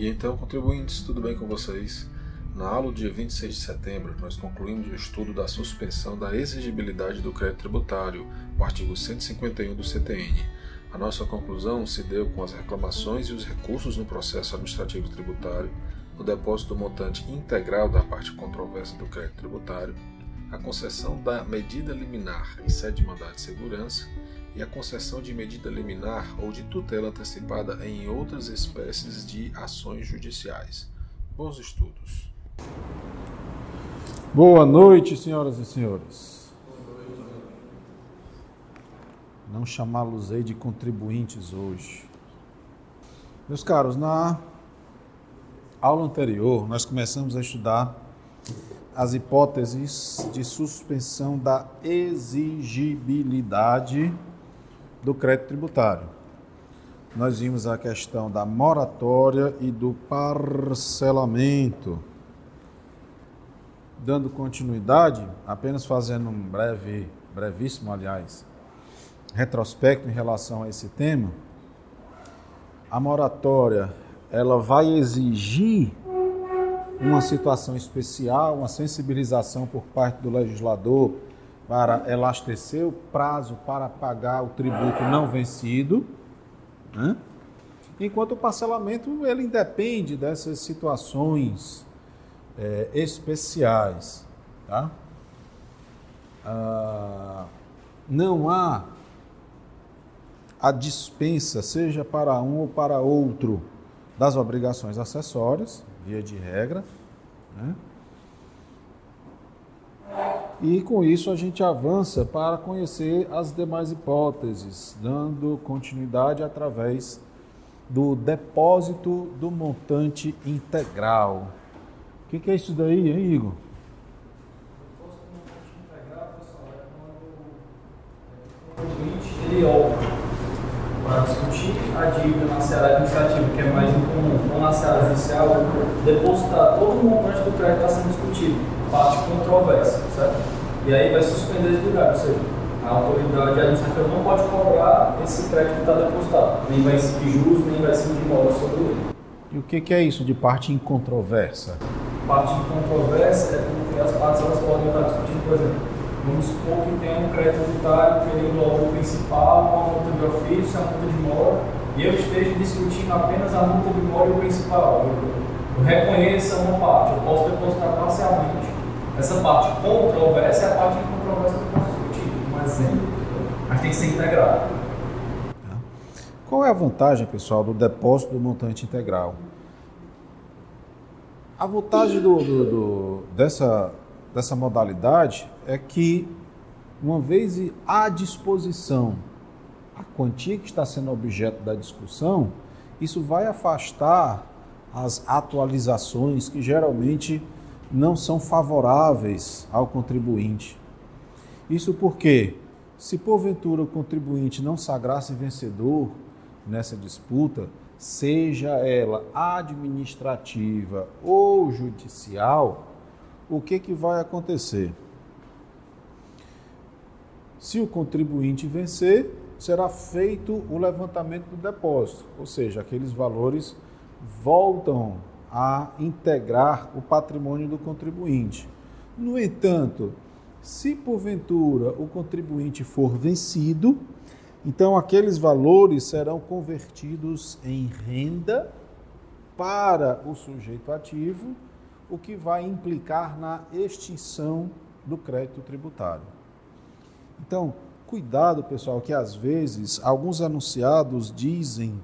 E então, contribuintes, tudo bem com vocês? Na aula do dia 26 de setembro, nós concluímos o estudo da suspensão da exigibilidade do crédito tributário, o artigo 151 do CTN. A nossa conclusão se deu com as reclamações e os recursos no processo administrativo tributário, o depósito do montante integral da parte controversa do crédito tributário, a concessão da medida liminar em sede de mandado de segurança e a concessão de medida liminar ou de tutela antecipada em outras espécies de ações judiciais. Bons estudos. Boa noite, senhoras e senhores. Não chamá-los aí de contribuintes hoje. Meus caros, na aula anterior nós começamos a estudar as hipóteses de suspensão da exigibilidade do crédito tributário. Nós vimos a questão da moratória e do parcelamento. Dando continuidade, apenas fazendo um breve, brevíssimo, aliás, retrospecto em relação a esse tema, a moratória ela vai exigir uma situação especial, uma sensibilização por parte do legislador para elastecer o prazo para pagar o tributo não vencido, né? enquanto o parcelamento ele independe dessas situações é, especiais. Tá? Ah, não há a dispensa, seja para um ou para outro, das obrigações acessórias, via de regra. Né? E com isso a gente avança para conhecer as demais hipóteses, dando continuidade através do depósito do montante integral. O que, que, é isso daí, hein, Igor? Depósito do montante integral, pessoal, é quando o contribuinte ele opta para discutir a dívida na seara administrativa, que é mais incomum, ou na seara judicial, depositar todo o montante do crédito que está sendo discutido parte controversa, certo? E aí vai suspender a exigibilidade, ou seja, a autoridade administrativa não pode cobrar esse crédito que está depositado, nem vai incidir juros, nem vai incidir modo sobre ele. E o que, que é isso de parte incontroversa? Parte incontroversa é porque as partes elas podem estar discutindo, por exemplo, vamos supor que tem um crédito tributário que ele engloba o principal, uma multa de ofício, a multa de mora, e eu esteja discutindo apenas a multa de mora e o principal. Eu, eu reconheço uma parte, eu posso depositar parcialmente essa parte controversa é a parte incontroversa do posso discutir. Um exemplo, mas tem que ser integrado. Qual é a vantagem, pessoal, do depósito do montante integral? A vantagem do, do, do, dessa, dessa modalidade é que, uma vez à disposição a quantia que está sendo objeto da discussão, isso vai afastar as atualizações que geralmente não são favoráveis ao contribuinte. Isso porque, se porventura o contribuinte não sagrasse vencedor nessa disputa, seja ela administrativa ou judicial, o que, que vai acontecer? Se o contribuinte vencer, será feito o levantamento do depósito, ou seja, aqueles valores voltam a integrar o patrimônio do contribuinte. No entanto, se porventura o contribuinte for vencido, então aqueles valores serão convertidos em renda para o sujeito ativo, o que vai implicar na extinção do crédito tributário. Então, cuidado, pessoal, que às vezes alguns anunciados dizem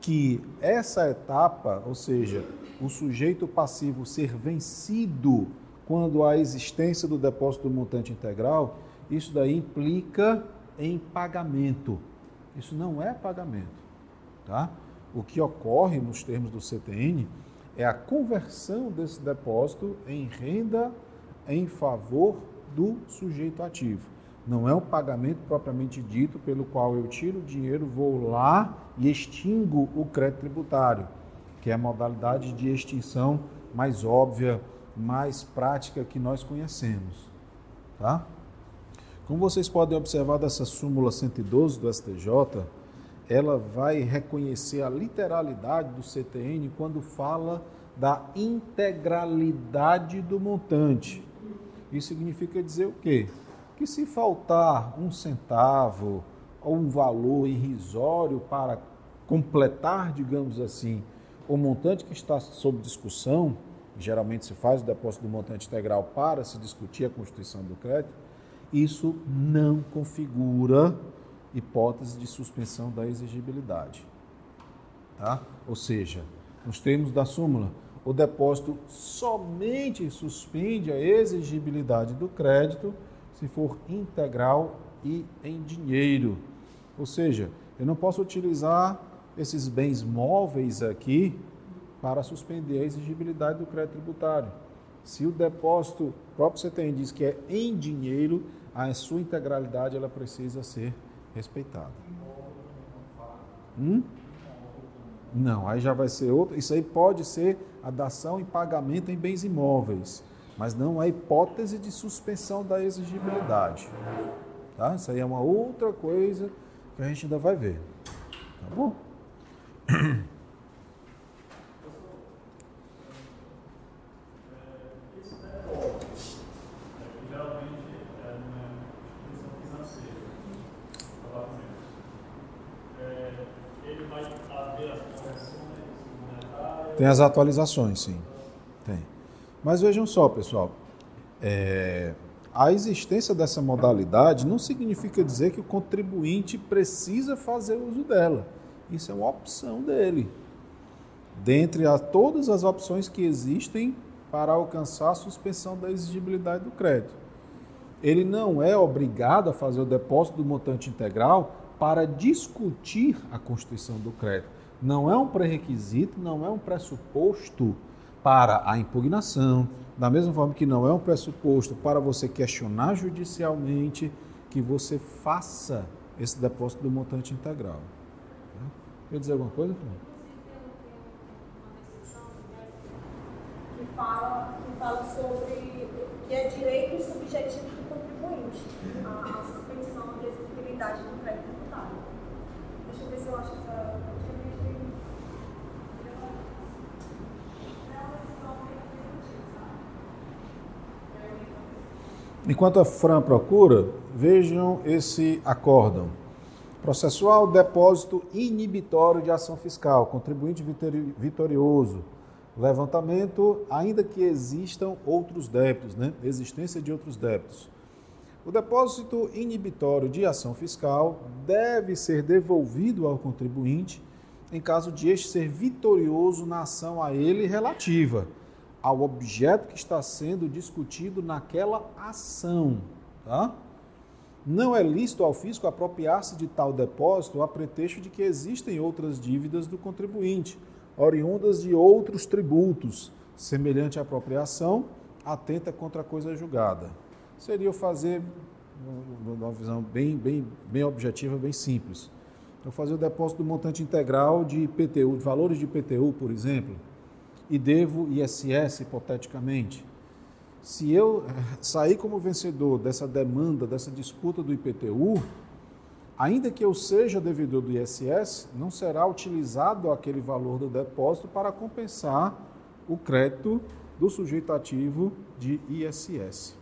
que essa etapa, ou seja, o sujeito passivo ser vencido quando há existência do depósito do montante integral, isso daí implica em pagamento. Isso não é pagamento, tá? O que ocorre nos termos do CTN é a conversão desse depósito em renda em favor do sujeito ativo. Não é um pagamento propriamente dito pelo qual eu tiro o dinheiro, vou lá e extingo o crédito tributário que é a modalidade de extinção mais óbvia, mais prática que nós conhecemos. Tá? Como vocês podem observar dessa súmula 112 do STJ, ela vai reconhecer a literalidade do CTN quando fala da integralidade do montante. Isso significa dizer o quê? Que se faltar um centavo ou um valor irrisório para completar, digamos assim, o montante que está sob discussão, geralmente se faz o depósito do montante integral para se discutir a constituição do crédito, isso não configura hipótese de suspensão da exigibilidade. Tá? Ou seja, nos termos da súmula, o depósito somente suspende a exigibilidade do crédito se for integral e em dinheiro. Ou seja, eu não posso utilizar esses bens móveis aqui para suspender a exigibilidade do crédito tributário. Se o depósito, próprio CTN diz que é em dinheiro, a sua integralidade ela precisa ser respeitada. Hum? Não, aí já vai ser outro. Isso aí pode ser a dação e pagamento em bens imóveis, mas não há hipótese de suspensão da exigibilidade. Tá? Isso aí é uma outra coisa que a gente ainda vai ver. Tá bom? Tem as atualizações, sim. Tem. Mas vejam só, pessoal. É, a existência dessa modalidade não significa dizer que o contribuinte precisa fazer uso dela. Isso é uma opção dele. Dentre a, todas as opções que existem para alcançar a suspensão da exigibilidade do crédito. Ele não é obrigado a fazer o depósito do montante integral para discutir a constituição do crédito não é um pré-requisito, não é um pressuposto para a impugnação, da mesma forma que não é um pressuposto para você questionar judicialmente que você faça esse depósito do montante integral. Quer dizer alguma coisa, Fran? Que fala, que fala sobre que é direito subjetivo do contribuinte, a suspensão da exigibilidade do crédito tributário. Deixa eu ver se eu acho essa. Enquanto a Fran procura, vejam esse acórdão. Processual, depósito inibitório de ação fiscal, contribuinte vitorioso. Levantamento, ainda que existam outros débitos, né? Existência de outros débitos. O depósito inibitório de ação fiscal deve ser devolvido ao contribuinte em caso de este ser vitorioso na ação a ele relativa ao objeto que está sendo discutido naquela ação. Tá? Não é lícito ao fisco apropriar-se de tal depósito a pretexto de que existem outras dívidas do contribuinte, oriundas de outros tributos. Semelhante apropriação atenta contra a coisa julgada. Seria fazer, uma visão bem, bem, bem objetiva, bem simples. Eu fazer o depósito do montante integral de IPTU, de valores de IPTU, por exemplo, e devo ISS, hipoteticamente. Se eu eh, sair como vencedor dessa demanda, dessa disputa do IPTU, ainda que eu seja devedor do ISS, não será utilizado aquele valor do depósito para compensar o crédito do sujeito ativo de ISS.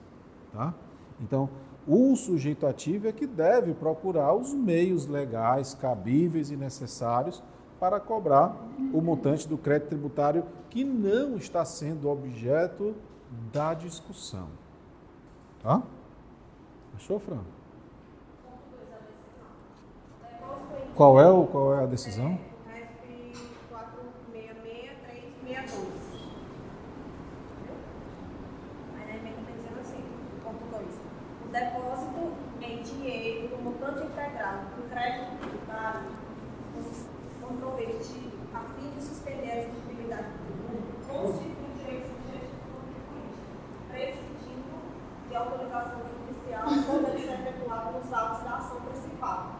Tá? Então, o sujeito ativo é que deve procurar os meios legais, cabíveis e necessários para cobrar o montante do crédito tributário que não está sendo objeto da discussão. Tá? Achou, Fran? Qual é, o, qual é a decisão? Depósito em dinheiro do montante integrado do crédito tributário compromete a fim de suspender a exigibilidade do tributo, constitui direito subjetivo do contribuinte, prescindindo de autorização judicial quando ele ser efetuado nos autos da ação principal,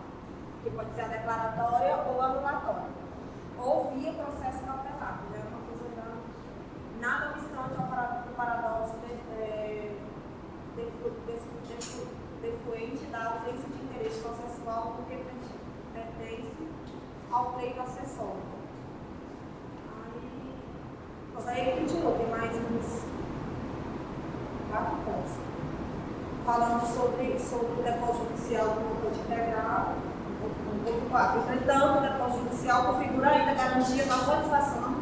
que pode ser a declaratória ou anulatória, ou via processo cautelar, que já é uma coisa já nada obstante ao paradoxo de, de, de, defluente da ausência de interesse processual do que pertence ao pleito acessório. Aí, mas aí ele continuou, tem mais uns quatro pontos. Falando sobre, sobre o depósito judicial do montante integral, no ponto 4. Entretanto, o depósito judicial configura ainda garantia da atualização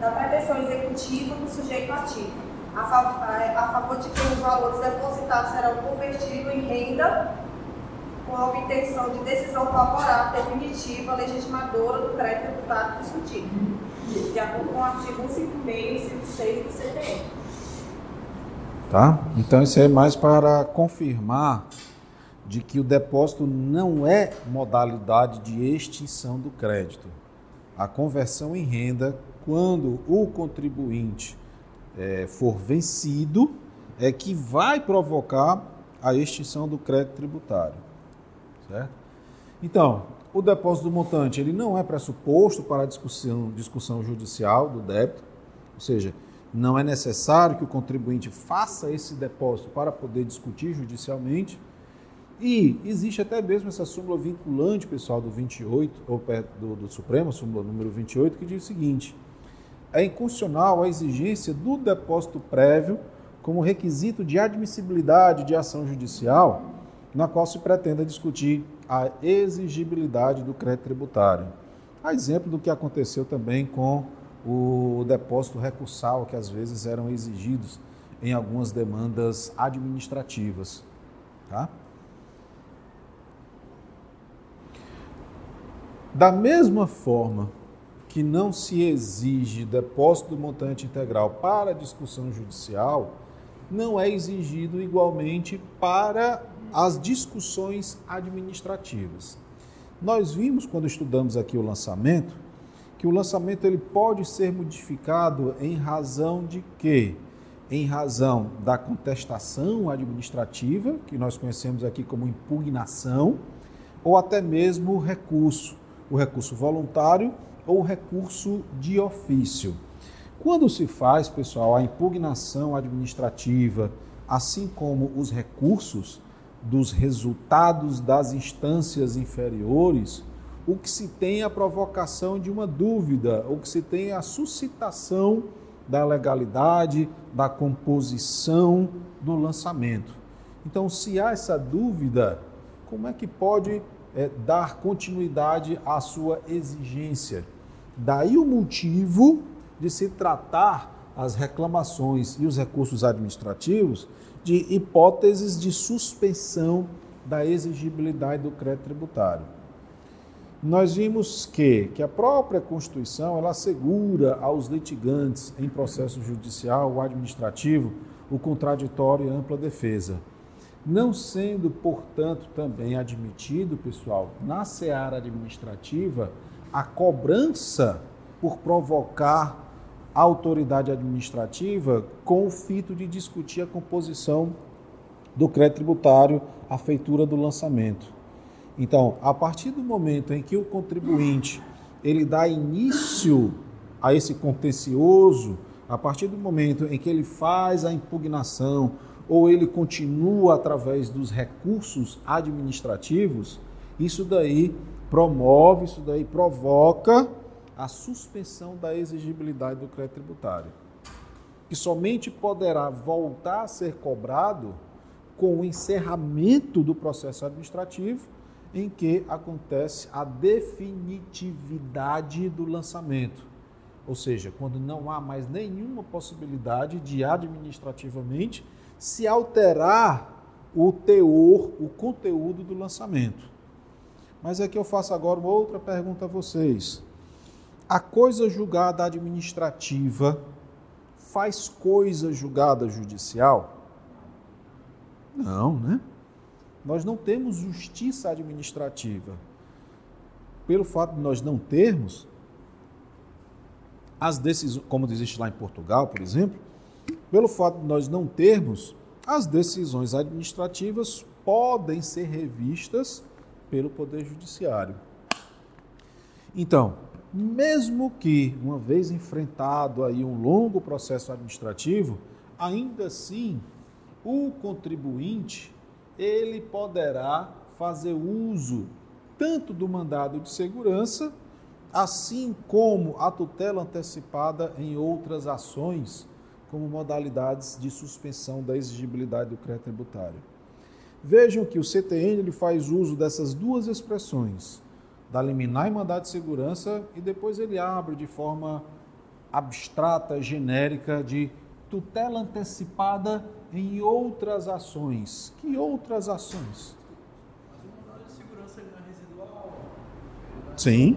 da pretensão executiva do sujeito ativo a, favor, a favor de que os valores depositados serão convertidos em renda com a obtenção de decisão favorável definitiva legitimadora do crédito tributario discutido, de acordo com o artigo 156 e 156 do CPM. Tá? Então isso é mais para confirmar de que o depósito não é modalidade de extinção do crédito. A conversão em renda, quando o contribuinte é, for vencido, é que vai provocar a extinção do crédito tributário. Certo? Então, o depósito do montante ele não é pressuposto para a discussão, discussão judicial do débito, ou seja, não é necessário que o contribuinte faça esse depósito para poder discutir judicialmente. E existe até mesmo essa súmula vinculante, pessoal, do 28, ou do, do Supremo, súmula número 28, que diz o seguinte: é inconstitucional a exigência do depósito prévio como requisito de admissibilidade de ação judicial, na qual se pretenda discutir a exigibilidade do crédito tributário. A exemplo do que aconteceu também com o depósito recursal, que às vezes eram exigidos em algumas demandas administrativas. Tá? Da mesma forma que não se exige depósito do montante integral para discussão judicial, não é exigido igualmente para as discussões administrativas. Nós vimos quando estudamos aqui o lançamento que o lançamento ele pode ser modificado em razão de quê? Em razão da contestação administrativa, que nós conhecemos aqui como impugnação, ou até mesmo recurso, o recurso voluntário ou recurso de ofício. Quando se faz, pessoal, a impugnação administrativa, assim como os recursos dos resultados das instâncias inferiores, o que se tem é a provocação de uma dúvida, o que se tem é a suscitação da legalidade, da composição do lançamento. Então, se há essa dúvida, como é que pode é, dar continuidade à sua exigência. Daí o motivo de se tratar as reclamações e os recursos administrativos de hipóteses de suspensão da exigibilidade do crédito tributário. Nós vimos que, que a própria Constituição ela assegura aos litigantes em processo judicial ou administrativo o contraditório e ampla defesa. Não sendo, portanto, também admitido, pessoal, na seara administrativa, a cobrança por provocar a autoridade administrativa com o fito de discutir a composição do crédito tributário, a feitura do lançamento. Então, a partir do momento em que o contribuinte ele dá início a esse contencioso, a partir do momento em que ele faz a impugnação ou ele continua através dos recursos administrativos, isso daí promove, isso daí provoca a suspensão da exigibilidade do crédito tributário, que somente poderá voltar a ser cobrado com o encerramento do processo administrativo em que acontece a definitividade do lançamento. Ou seja, quando não há mais nenhuma possibilidade de administrativamente se alterar o teor, o conteúdo do lançamento. Mas aqui eu faço agora uma outra pergunta a vocês. A coisa julgada administrativa faz coisa julgada judicial? Não, né? Nós não temos justiça administrativa. Pelo fato de nós não termos, as decisões, como existe lá em Portugal, por exemplo, pelo fato de nós não termos, as decisões administrativas podem ser revistas pelo Poder Judiciário. Então, mesmo que, uma vez enfrentado aí um longo processo administrativo, ainda assim o contribuinte ele poderá fazer uso tanto do mandado de segurança assim como a tutela antecipada em outras ações, como modalidades de suspensão da exigibilidade do crédito tributário. Vejam que o CTN ele faz uso dessas duas expressões, da liminar e mandado de segurança, e depois ele abre de forma abstrata, genérica, de tutela antecipada em outras ações. Que outras ações? Sim.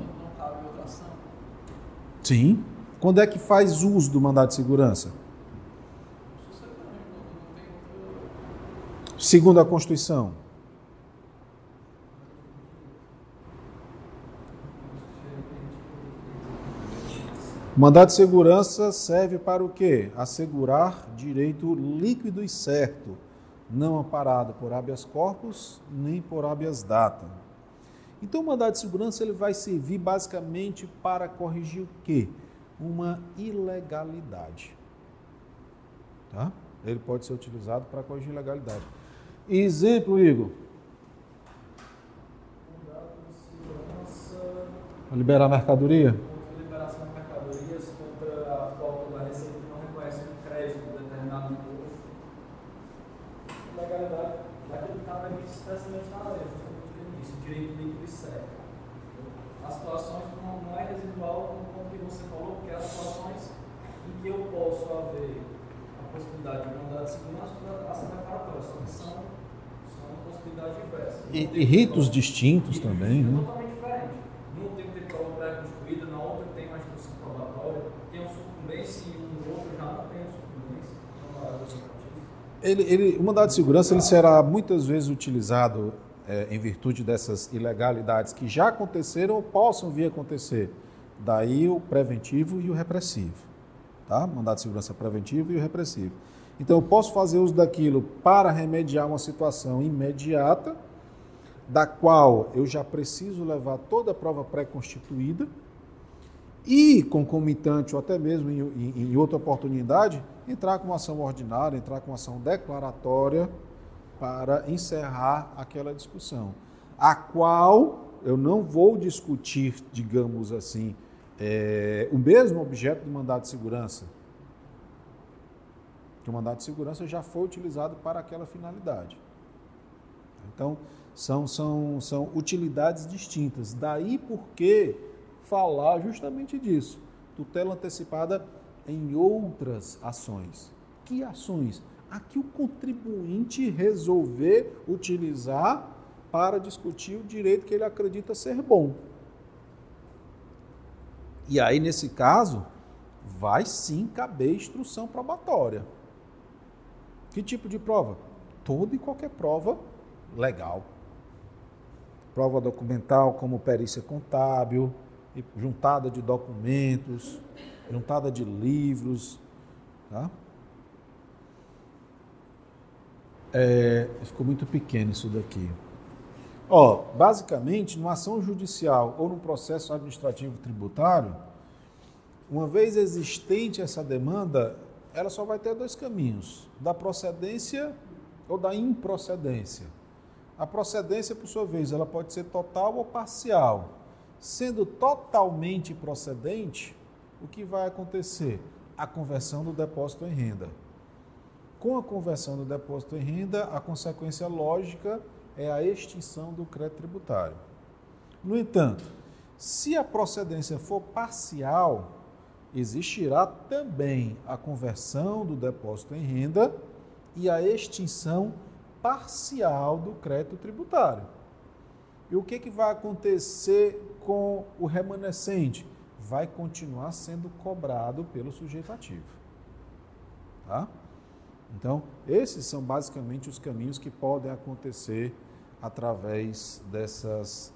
Sim. Quando é que faz uso do mandado de segurança? Segundo a Constituição. O mandado de segurança serve para o quê? Assegurar direito líquido e certo, não amparado por habeas corpus nem por habeas data. Então, o mandado de segurança ele vai servir basicamente para corrigir o quê? Uma ilegalidade. Tá? Ele pode ser utilizado para corrigir ilegalidade. Exemplo, Igor. Liberar mercadoria? contra liberação de mercadorias, contra a falta da receita que não reconhece um crédito de determinado imposto. Legalidade daquilo que está previsto expressamente na lei, justamente o que ele disse, direito líquido e certo. As situações não, não é residual no ponto que você falou, porque as situações em que eu posso haver a possibilidade de mandar de segurança para ação reparatória, só que são, são possibilidades diversas. E, e ritos distintos também, né? Totalmente diferente. Num tem que ter prova pré-constituída, na outra tem uma instrução probatória, tem um sucumbência e um outro já não tem um sucumbência. Então, a legislativa. Ele, ele, o mandado de segurança ele será muitas vezes utilizado é, em virtude dessas ilegalidades que já aconteceram ou possam vir a acontecer. Daí o preventivo e o repressivo. Tá? Mandado de segurança preventivo e o repressivo. Então eu posso fazer uso daquilo para remediar uma situação imediata, da qual eu já preciso levar toda a prova pré-constituída e, concomitante ou até mesmo em, em- outra oportunidade, entrar com uma ação ordinária, entrar com uma ação declaratória para encerrar aquela discussão, a qual eu não vou discutir, digamos assim, é, o mesmo objeto do mandado de segurança. Que o mandado de segurança já foi utilizado para aquela finalidade. Então, são, são, são utilidades distintas. Daí porque falar justamente disso. Tutela antecipada em outras ações. Que ações? A que o contribuinte resolver utilizar para discutir o direito que ele acredita ser bom. E aí, nesse caso, vai sim caber instrução probatória. Que tipo de prova? Toda e qualquer prova legal. Prova documental, como perícia contábil, juntada de documentos, juntada de livros. Tá? É, ficou muito pequeno isso daqui. Ó, basicamente, numa ação judicial ou num processo administrativo tributário, uma vez existente essa demanda, ela só vai ter dois caminhos: da procedência ou da improcedência. A procedência, por sua vez, ela pode ser total ou parcial. Sendo totalmente procedente, o que vai acontecer? A conversão do depósito em renda. Com a conversão do depósito em renda, a consequência lógica é a extinção do crédito tributário. No entanto, se a procedência for parcial, existirá também a conversão do depósito em renda e a extinção parcial do crédito tributário. E o que, que vai acontecer com o remanescente? Vai continuar sendo cobrado pelo sujeito ativo. Tá? Então, esses são basicamente os caminhos que podem acontecer através dessas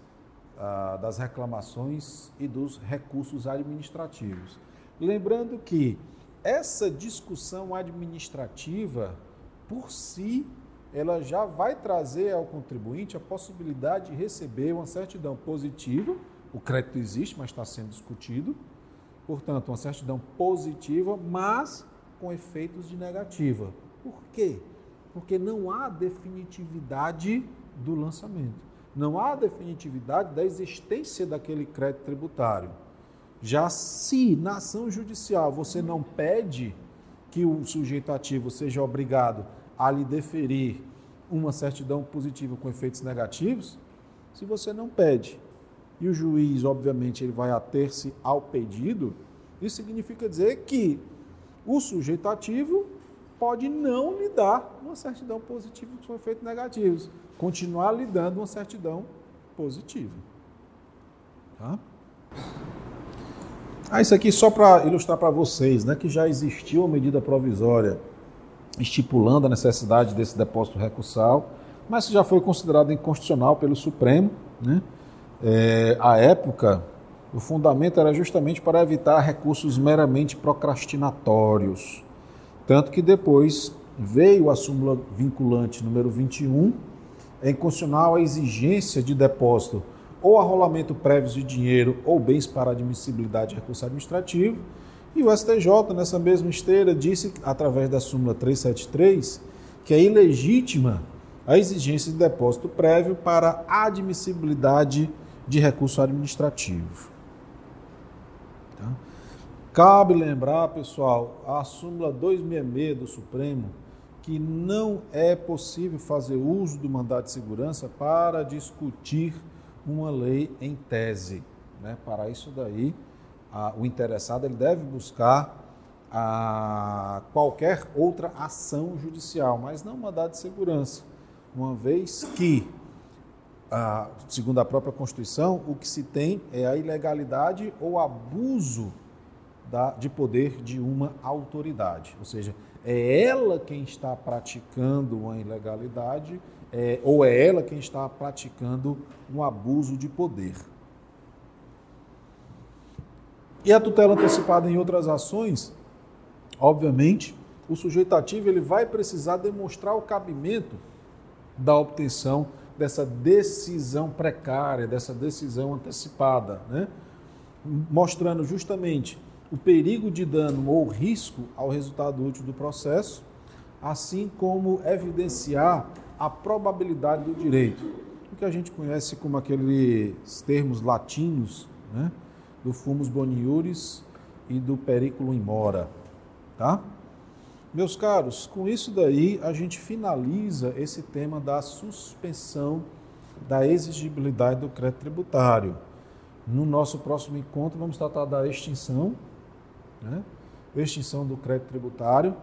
ah, das reclamações e dos recursos administrativos. Lembrando que essa discussão administrativa, por si, ela já vai trazer ao contribuinte a possibilidade de receber uma certidão positiva. O crédito existe, mas está sendo discutido. Portanto, uma certidão positiva, mas com efeitos de negativa. Por quê? Porque não há definitividade do lançamento. Não há definitividade da existência daquele crédito tributário. Já se na ação judicial você não pede que o sujeito ativo seja obrigado a lhe deferir uma certidão positiva com efeitos negativos, se você não pede e o juiz, obviamente, ele vai ater-se ao pedido, isso significa dizer que o sujeito ativo pode não lhe dar uma certidão positiva com efeitos negativos, continuar lhe dando uma certidão positiva. Tá? Ah, isso aqui só para ilustrar para vocês, né, que já existiu uma medida provisória estipulando a necessidade desse depósito recursal, mas já foi considerado inconstitucional pelo Supremo, né? É, à época, o fundamento era justamente para evitar recursos meramente procrastinatórios. Tanto que depois veio a súmula vinculante número 21, é inconstitucional a exigência de depósito ou arrolamento prévio de dinheiro ou bens para admissibilidade de recurso administrativo. E o STJ, nessa mesma esteira, disse, através da súmula 373, que é ilegítima a exigência de depósito prévio para admissibilidade de recurso administrativo. Tá? Cabe lembrar, pessoal, a súmula 266 do Supremo, que não é possível fazer uso do mandato de segurança para discutir uma lei em tese. Né? Para isso daí, a, o interessado ele deve buscar a qualquer outra ação judicial, mas não mandado de segurança, uma vez que, a, segundo a própria Constituição, o que se tem é a ilegalidade ou abuso da, de poder de uma autoridade, ou seja, é ela quem está praticando uma ilegalidade é, ou é ela quem está praticando um abuso de poder. E a tutela antecipada em outras ações, obviamente, o sujeito ativo ele vai precisar demonstrar o cabimento da obtenção dessa decisão precária, dessa decisão antecipada, né? mostrando justamente o perigo de dano ou risco ao resultado útil do processo, assim como evidenciar a probabilidade do direito, o que a gente conhece como aqueles termos latinos, né? do fumus boniuris e do periculum in mora, tá? Meus caros, com isso daí a gente finaliza esse tema da suspensão da exigibilidade do crédito tributário. No nosso próximo encontro vamos tratar da extinção, né? extinção do crédito tributário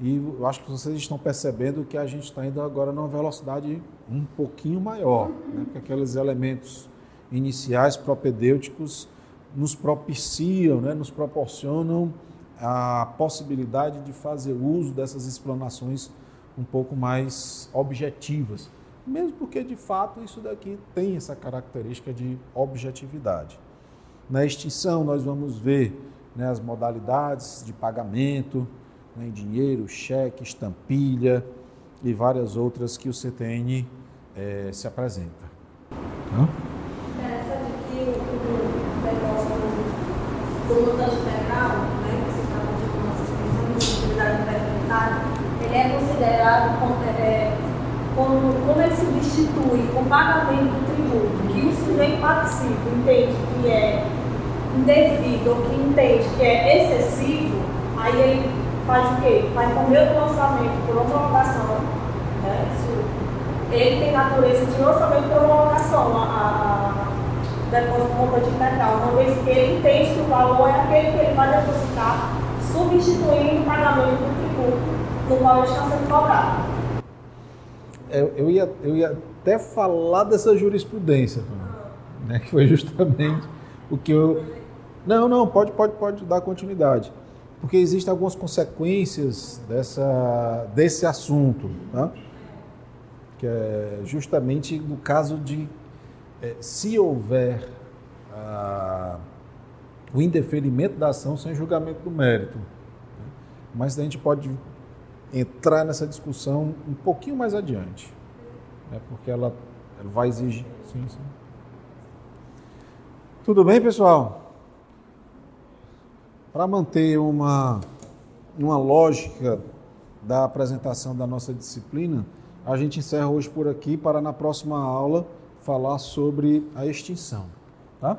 e eu acho que vocês estão percebendo que a gente está indo agora numa velocidade um pouquinho maior, né? porque aqueles elementos iniciais propedêuticos nos propiciam, né? nos proporcionam a possibilidade de fazer uso dessas explanações um pouco mais objetivas, mesmo porque de fato isso daqui tem essa característica de objetividade. Na extinção nós vamos ver né, as modalidades de pagamento, né, em dinheiro, cheque, estampilha e várias outras que o CTN é, se apresenta. Hã? Interessante que o negócio do montante federal, né, que se trata de uma suspensão de possibilidade tributária, ele é considerado como, é, como, como ele substitui o pagamento do tributo, que o sujeito participa entende que é indevido ou que entende que é excessivo, aí ele faz o quê? Faz com o meu lançamento por homologação. Né? ele tem natureza de orçamento por homologação, a, a depósito montante integral, uma vez que ele entende que o valor é aquele que ele vai depositar, substituindo o pagamento do tributo no qual ele está sendo cobrado. Eu, ia, eu ia até falar dessa jurisprudência, né, que foi justamente o que eu. Não, não, pode, pode, pode dar continuidade porque existem algumas consequências dessa, desse assunto, tá? que é justamente no caso de é, se houver ah, o indeferimento da ação sem julgamento do mérito. Né? Mas a gente pode entrar nessa discussão um pouquinho mais adiante, né? porque ela, ela vai exigir. Sim, sim. Tudo bem, pessoal? Para manter uma, uma lógica da apresentação da nossa disciplina, a gente encerra hoje por aqui para na próxima aula falar sobre a extinção, tá?